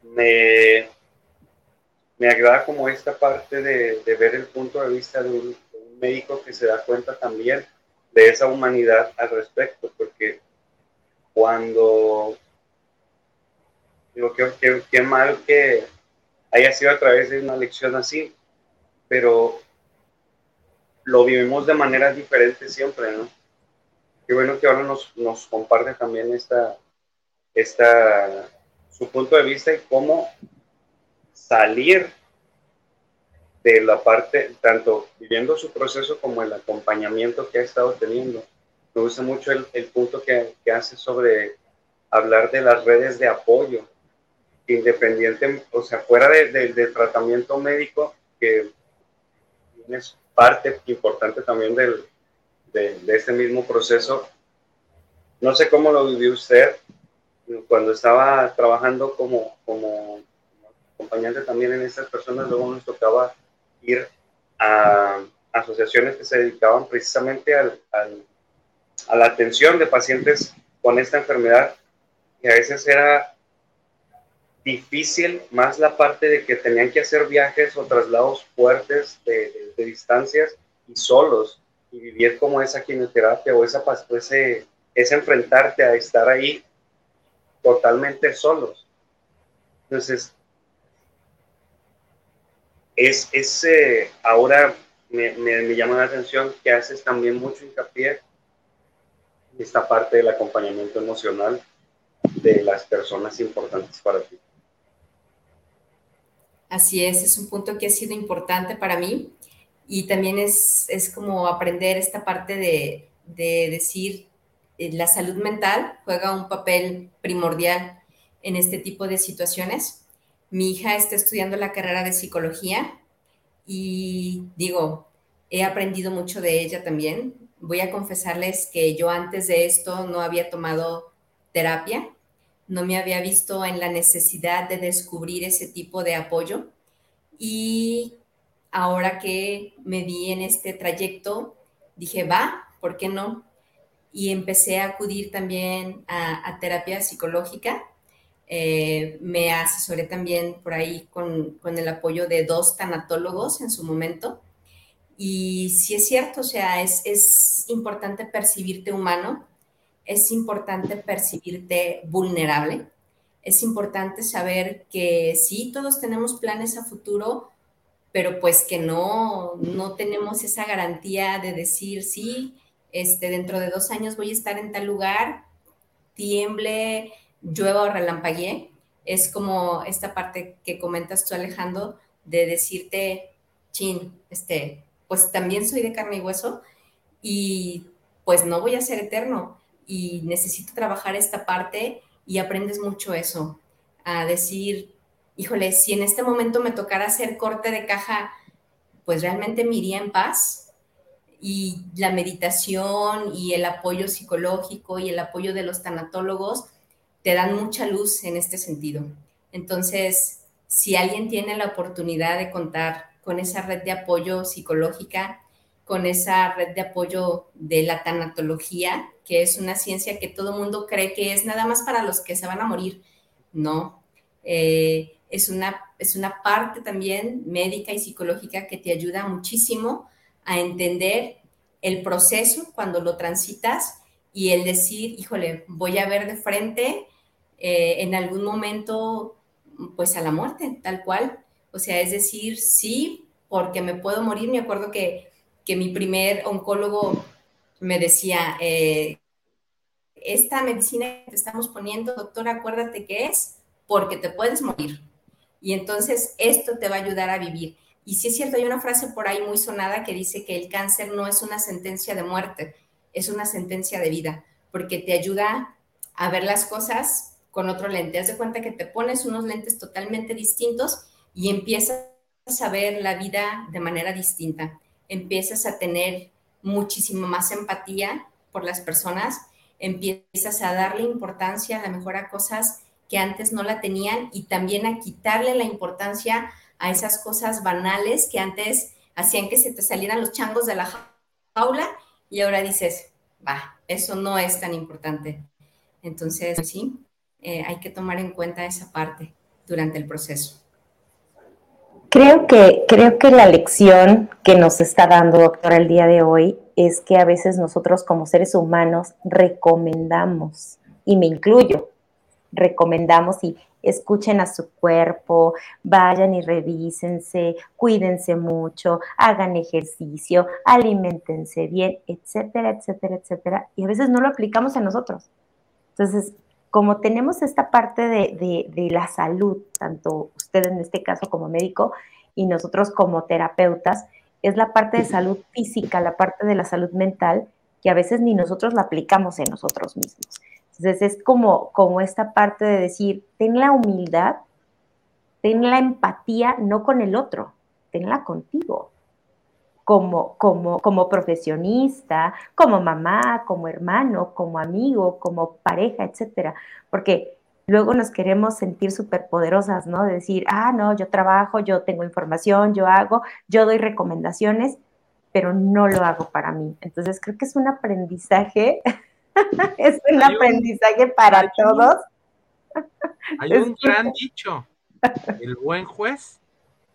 Speaker 3: me, me agrada como esta parte de, ver el punto de vista de un, médico que se da cuenta también de esa humanidad al respecto, porque cuando digo que qué mal que haya sido a través de una lección así, pero lo vivimos de manera diferente siempre, ¿no? Qué bueno que ahora nos, nos comparte también esta, esta, su punto de vista y cómo salir de la parte, tanto viviendo su proceso como el acompañamiento que ha estado teniendo. Me gusta mucho el, el punto que, que hace sobre hablar de las redes de apoyo, independiente, o sea, fuera del de, tratamiento médico, que es parte importante también del, de, este mismo proceso. No sé cómo lo vivió usted cuando estaba trabajando como, como acompañante también en estas personas, luego nos tocaba ir a asociaciones que se dedicaban precisamente al, al, a la atención de pacientes con esta enfermedad, y a veces era difícil más la parte de que tenían que hacer viajes o traslados fuertes de, distancias y solos y vivir como esa quimioterapia o esa ese, ese enfrentarte a estar ahí totalmente solos. Entonces, es, es eh, ahora me, me, llama la atención que haces también mucho hincapié en esta parte del acompañamiento emocional de las personas importantes para ti.
Speaker 4: Así es, es un punto que ha sido importante para mí y también es, es como aprender esta parte de, de decir, eh, la salud mental juega un papel primordial en este tipo de situaciones. Mi hija está estudiando la carrera de psicología y digo, he aprendido mucho de ella también. Voy a confesarles que yo antes de esto no había tomado terapia, no me había visto en la necesidad de descubrir ese tipo de apoyo y ahora que me vi en este trayecto, dije, va, ¿por qué no? Y empecé a acudir también a, terapia psicológica. Eh, me asesoré también por ahí con, con, el apoyo de dos tanatólogos en su momento. Y sí es cierto, o sea, es, es importante percibirte humano, es importante percibirte vulnerable, es importante saber que sí, todos tenemos planes a futuro, pero pues que no, no tenemos esa garantía de decir, sí, este, dentro de dos años voy a estar en tal lugar, tiemble, llueva o relampaguee. Es como esta parte que comentas tú, Alejandro, de decirte, chin, este, pues también soy de carne y hueso y pues no voy a ser eterno y necesito trabajar esta parte y aprendes mucho eso, a decir, híjole, si en este momento me tocara hacer corte de caja, pues realmente me iría en paz. Y la meditación y el apoyo psicológico y el apoyo de los tanatólogos te dan mucha luz en este sentido. Entonces, si alguien tiene la oportunidad de contar con esa red de apoyo psicológica, con esa red de apoyo de la tanatología, que es una ciencia que todo mundo cree que es nada más para los que se van a morir. No, eh, es una, es una parte también médica y psicológica que te ayuda muchísimo a entender el proceso cuando lo transitas y el decir, híjole, voy a ver de frente eh, en algún momento pues a la muerte, tal cual. O sea, es decir, sí, porque me puedo morir. Me acuerdo que, que mi primer oncólogo me decía, eh, esta medicina que te estamos poniendo, doctor, acuérdate que es porque te puedes morir. Y entonces esto te va a ayudar a vivir. Y sí es cierto, hay una frase por ahí muy sonada que dice que el cáncer no es una sentencia de muerte, es una sentencia de vida, porque te ayuda a ver las cosas con otro lente. Haz de cuenta que te pones unos lentes totalmente distintos y empiezas a ver la vida de manera distinta. Empiezas a tener muchísimo más empatía por las personas, empiezas a darle importancia a la mejor a cosas que antes no la tenían y también a quitarle la importancia a esas cosas banales que antes hacían que se te salieran los changos de la jaula y ahora dices, va, eso no es tan importante. Entonces, sí, eh, hay que tomar en cuenta esa parte durante el proceso.
Speaker 2: Creo que, creo que la lección que nos está dando, doctora, el día de hoy es que a veces nosotros como seres humanos recomendamos, y me incluyo, recomendamos y escuchen a su cuerpo, vayan y revísense, cuídense mucho, hagan ejercicio, alimentense bien, etcétera, etcétera, etcétera. Y a veces no lo aplicamos en nosotros. Entonces, como tenemos esta parte de, de la salud, tanto usted en este caso como médico y nosotros como terapeutas, es la parte de salud física, la parte de la salud mental, que a veces ni nosotros la aplicamos en nosotros mismos. Entonces es como, como esta parte de decir, ten la humildad, ten la empatía no con el otro, tenla contigo. Como, como, como profesionista, como mamá, como hermano, como amigo, como pareja, etcétera. Porque luego nos queremos sentir súper poderosas, ¿no? De decir, ah, no, yo trabajo, yo tengo información, yo hago, yo doy recomendaciones, pero no lo hago para mí. Entonces creo que es un aprendizaje *laughs* *laughs* es un aprendizaje para todos.
Speaker 1: hay un *laughs* gran dicho, el buen juez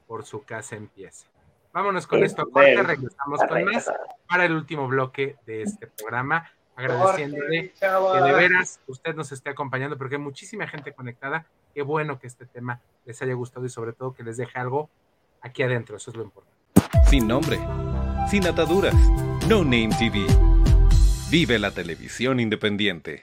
Speaker 1: por su casa empieza. Vámonos con esto corte, regresamos con más para el último bloque de este programa agradeciéndole que de veras usted nos esté acompañando, porque hay muchísima gente conectada. Qué bueno que este tema les haya gustado y sobre todo que les deje algo aquí adentro, eso es lo importante.
Speaker 5: Sin nombre, sin ataduras, No Name TV. Vive la televisión independiente.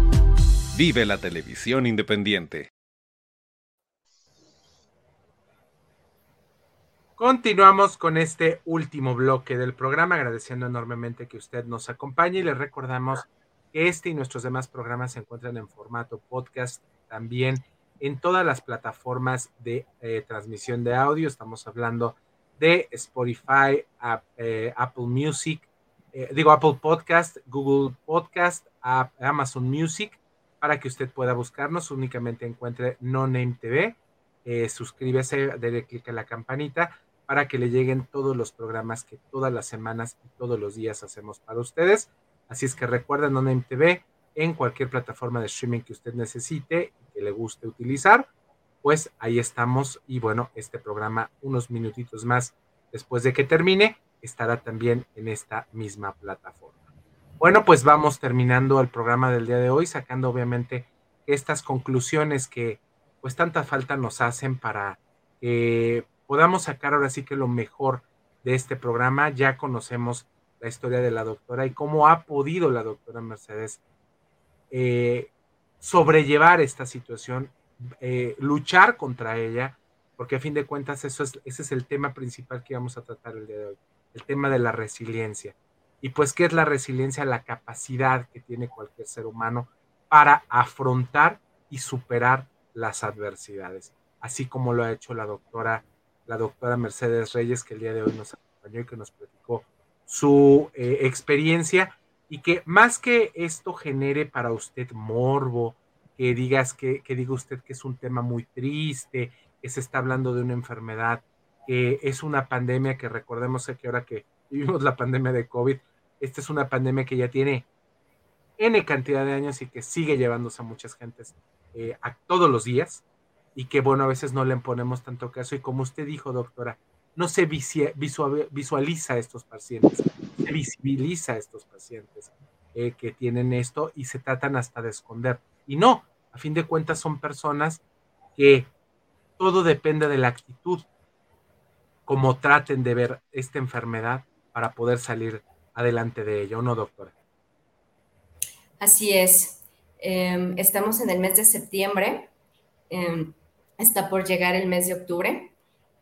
Speaker 5: Vive la televisión independiente.
Speaker 1: Continuamos con este último bloque del programa, agradeciendo enormemente que usted nos acompañe y les recordamos que este y nuestros demás programas se encuentran en formato podcast también en todas las plataformas de eh, transmisión de audio. Estamos hablando de Spotify, eh, Apple Music, eh, digo Apple Podcast, Google Podcast, Amazon Music, para que usted pueda buscarnos. Únicamente encuentre No Name TV. suscríbese, dele clic a la campanita para que le lleguen todos los programas que todas las semanas y todos los días hacemos para ustedes. Así es que recuerden On MTV en cualquier plataforma de streaming que usted necesite y que le guste utilizar, pues ahí estamos. Y bueno, este programa, unos minutitos más después de que termine, estará también en esta misma plataforma. Bueno, pues vamos terminando el programa del día de hoy, sacando obviamente estas conclusiones que pues tanta falta nos hacen para que podamos sacar ahora sí que lo mejor de este programa. Ya conocemos la historia de la doctora y cómo ha podido la doctora Mercedes eh, sobrellevar esta situación, eh, luchar contra ella, porque a fin de cuentas eso es, ese es el tema principal que vamos a tratar el día de hoy, el tema de la resiliencia. Y pues, ¿qué es la resiliencia? La capacidad que tiene cualquier ser humano para afrontar y superar las adversidades, así como lo ha hecho la doctora la doctora Mercedes Reyes, que el día de hoy nos acompañó y que nos platicó su eh, experiencia y que más que esto genere para usted morbo, que digas que, que diga usted que es un tema muy triste, que se está hablando de una enfermedad, que es una pandemia que recordemos que ahora que vivimos la pandemia de COVID, esta es una pandemia que ya tiene N cantidad de años y que sigue llevándose a muchas gentes eh, a todos los días y que bueno, a veces no le ponemos tanto caso y como usted dijo, doctora, no se visualiza a estos pacientes, se visibiliza a estos pacientes eh, que tienen esto y se tratan hasta de esconder. Y no, a fin de cuentas son personas que todo depende de la actitud, como traten de ver esta enfermedad para poder salir adelante de ella, ¿o no, doctora?
Speaker 4: Así es. Em, estamos en el mes de septiembre. Em, está por llegar el mes de octubre,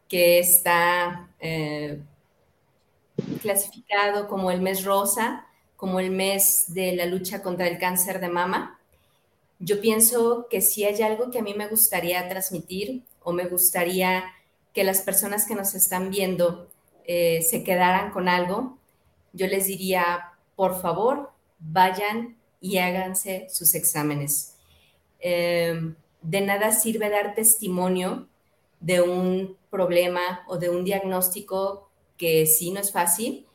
Speaker 4: que está eh, clasificado como el mes rosa como el mes de la lucha contra el cáncer de mama, yo pienso que si hay algo que a mí me gustaría transmitir o me gustaría que las personas que nos están viendo eh, se quedaran con algo, yo les diría, por favor, vayan y háganse sus exámenes. Eh, de nada sirve dar testimonio de un problema o de un diagnóstico que sí no es fácil,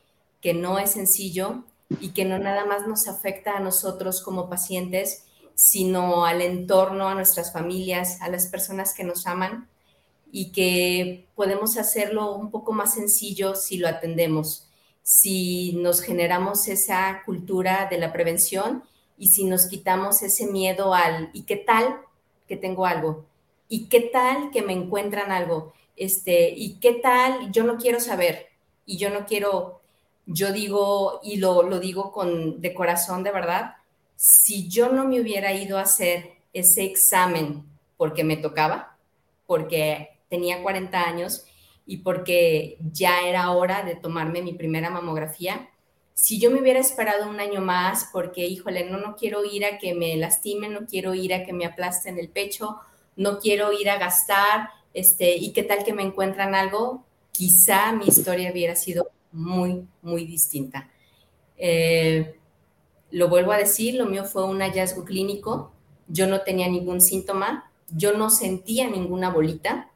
Speaker 4: que no es sencillo y que no nada más nos afecta a nosotros como pacientes, sino al entorno, a nuestras familias, a las personas que nos aman y que podemos hacerlo un poco más sencillo si lo atendemos, si nos generamos esa cultura de la prevención y si nos quitamos ese miedo al ¿y qué tal que tengo algo? ¿Y qué tal que me encuentran algo? Este, ¿y qué tal? Yo no quiero saber y yo no quiero, yo digo y lo, lo digo con de corazón de verdad, si yo no me hubiera ido a hacer ese examen porque me tocaba, porque tenía 40 años y porque ya era hora de tomarme mi primera mamografía. Si yo me hubiera esperado un año más porque, híjole, no, no quiero ir a que me lastimen, no quiero ir a que me aplasten el pecho, no quiero ir a gastar, este, y qué tal que me encuentran algo, quizá mi historia hubiera sido muy, muy distinta. Eh, lo vuelvo a decir, lo mío fue un hallazgo clínico, yo no tenía ningún síntoma, yo no sentía ninguna bolita,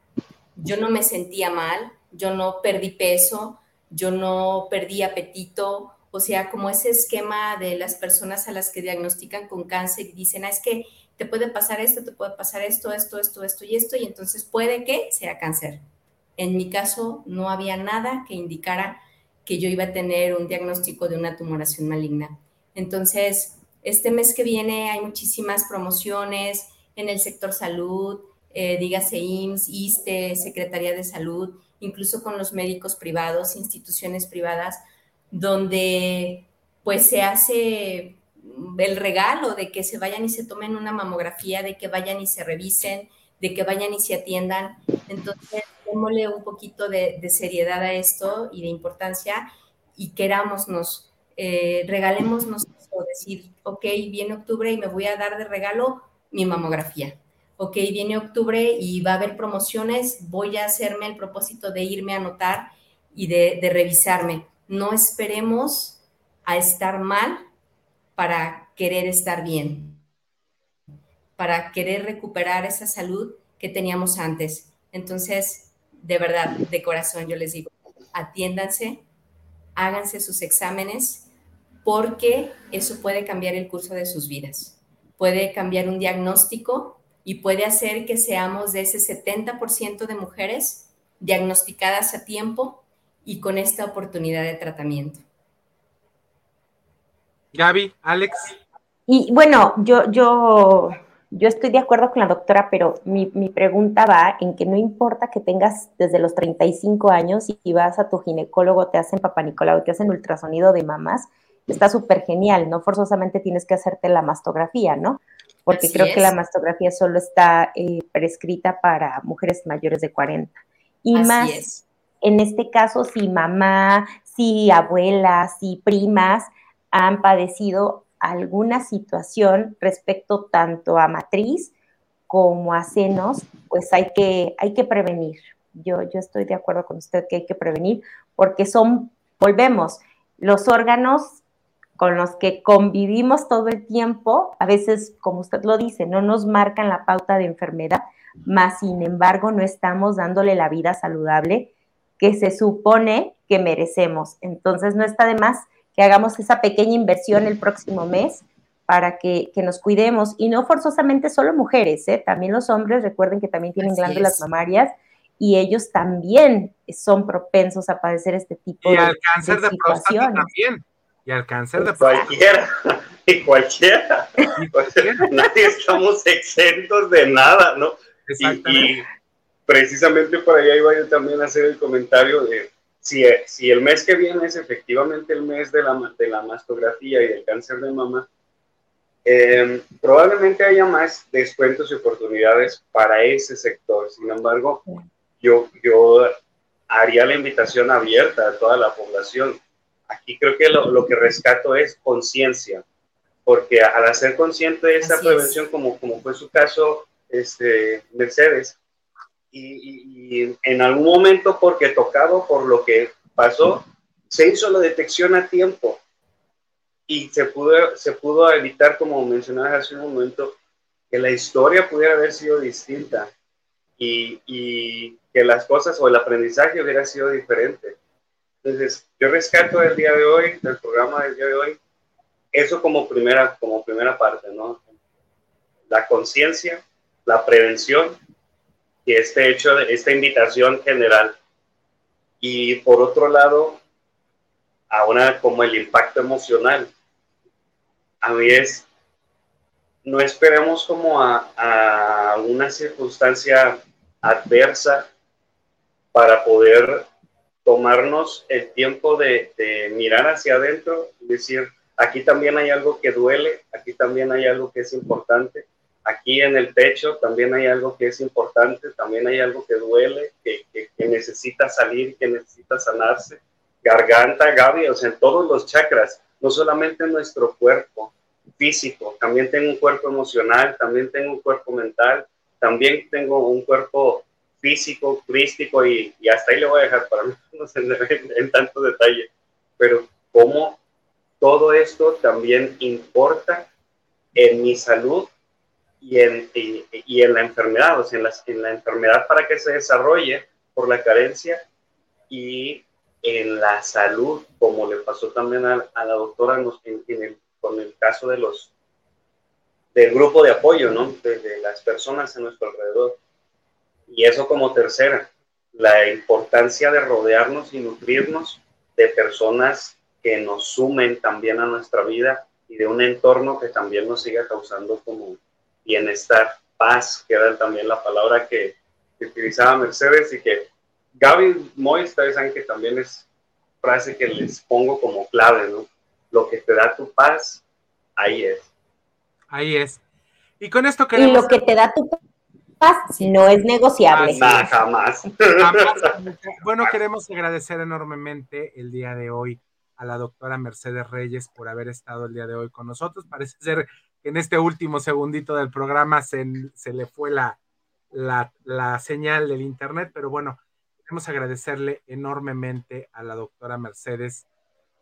Speaker 4: yo no me sentía mal, yo no perdí peso, yo no perdí apetito, o sea, como ese esquema de las personas a las que diagnostican con cáncer y dicen, ah, es que te puede pasar esto, te puede pasar esto, esto, esto, esto y esto, y entonces puede que sea cáncer. En mi caso, no había nada que indicara que yo iba a tener un diagnóstico de una tumoración maligna. Entonces, este mes que viene hay muchísimas promociones en el sector salud, eh, dígase IMSS, ISTE, Secretaría de Salud, incluso con los médicos privados, instituciones privadas, donde pues se hace el regalo de que se vayan y se tomen una mamografía, de que vayan y se revisen, de que vayan y se atiendan. Entonces, démosle un poquito de, seriedad a esto y de importancia y querámonos, eh, regalémonos o decir, ok, viene octubre y me voy a dar de regalo mi mamografía ok, viene octubre y va a haber promociones, voy a hacerme el propósito de irme a anotar y de, revisarme. No esperemos a estar mal para querer estar bien, para querer recuperar esa salud que teníamos antes. Entonces, de verdad, de corazón, yo les digo, atiéndanse, háganse sus exámenes, porque eso puede cambiar el curso de sus vidas. Puede cambiar un diagnóstico y puede hacer que seamos de ese 70% de mujeres diagnosticadas a tiempo y con esta oportunidad de tratamiento.
Speaker 1: Gaby, Alex.
Speaker 2: Y bueno, yo, yo, yo estoy de acuerdo con la doctora, pero mi, mi pregunta va en que no importa que tengas desde los 35 años y vas a tu ginecólogo, te hacen papanicolau, te hacen ultrasonido de mamas, está súper genial, no forzosamente tienes que hacerte la mastografía, ¿no? Porque creo que la mastografía solo está eh, prescrita para mujeres mayores de 40. Y más, en este caso, si mamá, si abuelas, si primas han padecido alguna situación respecto tanto a matriz como a senos, pues hay que, hay que prevenir. Yo, yo estoy de acuerdo con usted que hay que prevenir porque son, volvemos, los órganos con los que convivimos todo el tiempo, a veces, como usted lo dice, no nos marcan la pauta de enfermedad, más sin embargo no estamos dándole la vida saludable que se supone que merecemos. Entonces no está de más que hagamos esa pequeña inversión el próximo mes para que, nos cuidemos y no forzosamente solo mujeres, ¿eh? también los hombres, recuerden que también tienen glándulas mamarias y ellos también son propensos a padecer este tipo
Speaker 1: y de, al cáncer de, próstata también y al cáncer de *laughs*
Speaker 3: cualquiera y cualquiera, *laughs* nadie estamos exentos de nada no y, precisamente por ahí iba yo también a hacer el comentario de si, si el mes que viene es efectivamente el mes de la, de la mastografía y del cáncer de mama em, probablemente haya más descuentos y oportunidades para ese sector. Sin embargo yo yo haría la invitación abierta a toda la población aquí creo que lo, lo que rescato es conciencia, porque al hacer consciente de esta prevención, como, como fue su caso, este, Mercedes, y, y, en algún momento, porque tocado por lo que pasó, se hizo la detección a tiempo y se pudo, se pudo evitar, como mencionabas hace un momento, que la historia pudiera haber sido distinta y, y, que las cosas o el aprendizaje hubiera sido diferente. Entonces, yo rescato el día de hoy, del programa del día de hoy, eso como primera, como primera parte, ¿no? La conciencia, la prevención y este hecho, esta invitación general. Y por otro lado, ahora como el impacto emocional. A mí es, no esperemos como a, a una circunstancia adversa para poder tomarnos el tiempo de, mirar hacia adentro y decir, aquí también hay algo que duele, aquí también hay algo que es importante, aquí en el pecho también hay algo que es importante, también hay algo que duele, que necesita salir, que necesita sanarse. Garganta, Gaby, o sea, en todos los chakras, no solamente en nuestro cuerpo físico, también tengo un cuerpo emocional, también tengo un cuerpo mental, también tengo un cuerpo físico, crístico y, y hasta ahí le voy a dejar para *laughs* no en, en, en tanto detalle, pero cómo todo esto también importa en mi salud y en, y, y en la enfermedad, o sea, en la, en la, enfermedad para que se desarrolle por la carencia y en la salud, como le pasó también a, a la doctora en, en el, con el caso de los del grupo de apoyo, ¿no? De, de las personas en nuestro alrededor. Y eso como tercera, la importancia de rodearnos y nutrirnos de personas que nos sumen también a nuestra vida y de un entorno que también nos siga causando como bienestar, paz, que era también la palabra que, que utilizaba Mercedes y que Gaby Moy, ustedes saben que también es frase que les pongo como clave, ¿no? Lo que te da tu paz, ahí es.
Speaker 1: Ahí es. Y con esto queremos...
Speaker 2: Y lo que te da tu paz no es negociable.
Speaker 3: Nada, jamás.
Speaker 1: jamás. Bueno, queremos agradecer enormemente el día de hoy a la doctora Mercedes Reyes por haber estado el día de hoy con nosotros. Parece ser que en este último segundito del programa se, se le fue la, la, la, señal del internet, pero bueno, queremos agradecerle enormemente a la doctora Mercedes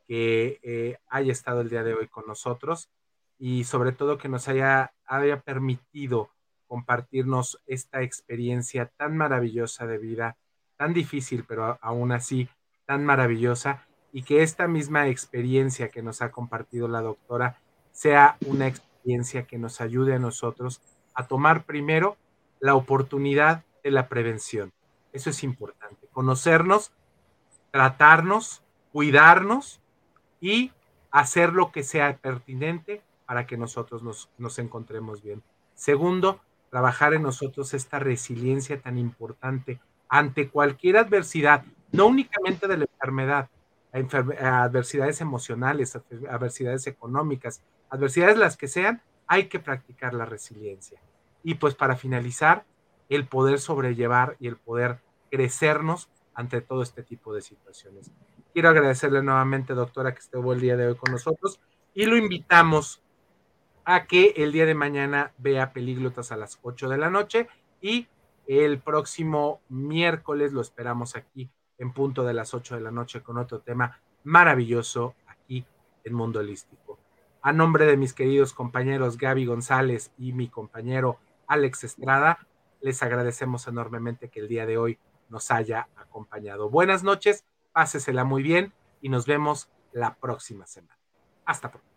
Speaker 1: que eh, haya estado el día de hoy con nosotros y sobre todo que nos haya, haya permitido compartirnos esta experiencia tan maravillosa de vida, tan difícil, pero aún así tan maravillosa y que esta misma experiencia que nos ha compartido la doctora sea una experiencia que nos ayude a nosotros a tomar primero la oportunidad de la prevención. Eso es importante, conocernos, tratarnos, cuidarnos y hacer lo que sea pertinente para que nosotros nos, nos encontremos bien. Segundo, trabajar en nosotros esta resiliencia tan importante ante cualquier adversidad, no únicamente de la enfermedad, adversidades emocionales, adversidades económicas, adversidades las que sean, hay que practicar la resiliencia. Y pues para finalizar, el poder sobrellevar y el poder crecernos ante todo este tipo de situaciones. Quiero agradecerle nuevamente, doctora, que estuvo el día de hoy con nosotros y lo invitamos a que el día de mañana vea Pelíglotas a las 8 de la noche y el próximo miércoles lo esperamos aquí en punto de las 8 de la noche con otro tema maravilloso aquí en Mundo Holístico. A nombre de mis queridos compañeros Gaby González y mi compañero Alex Estrada, les agradecemos enormemente que el día de hoy nos haya acompañado. Buenas noches, pásesela muy bien y nos vemos la próxima semana. Hasta pronto.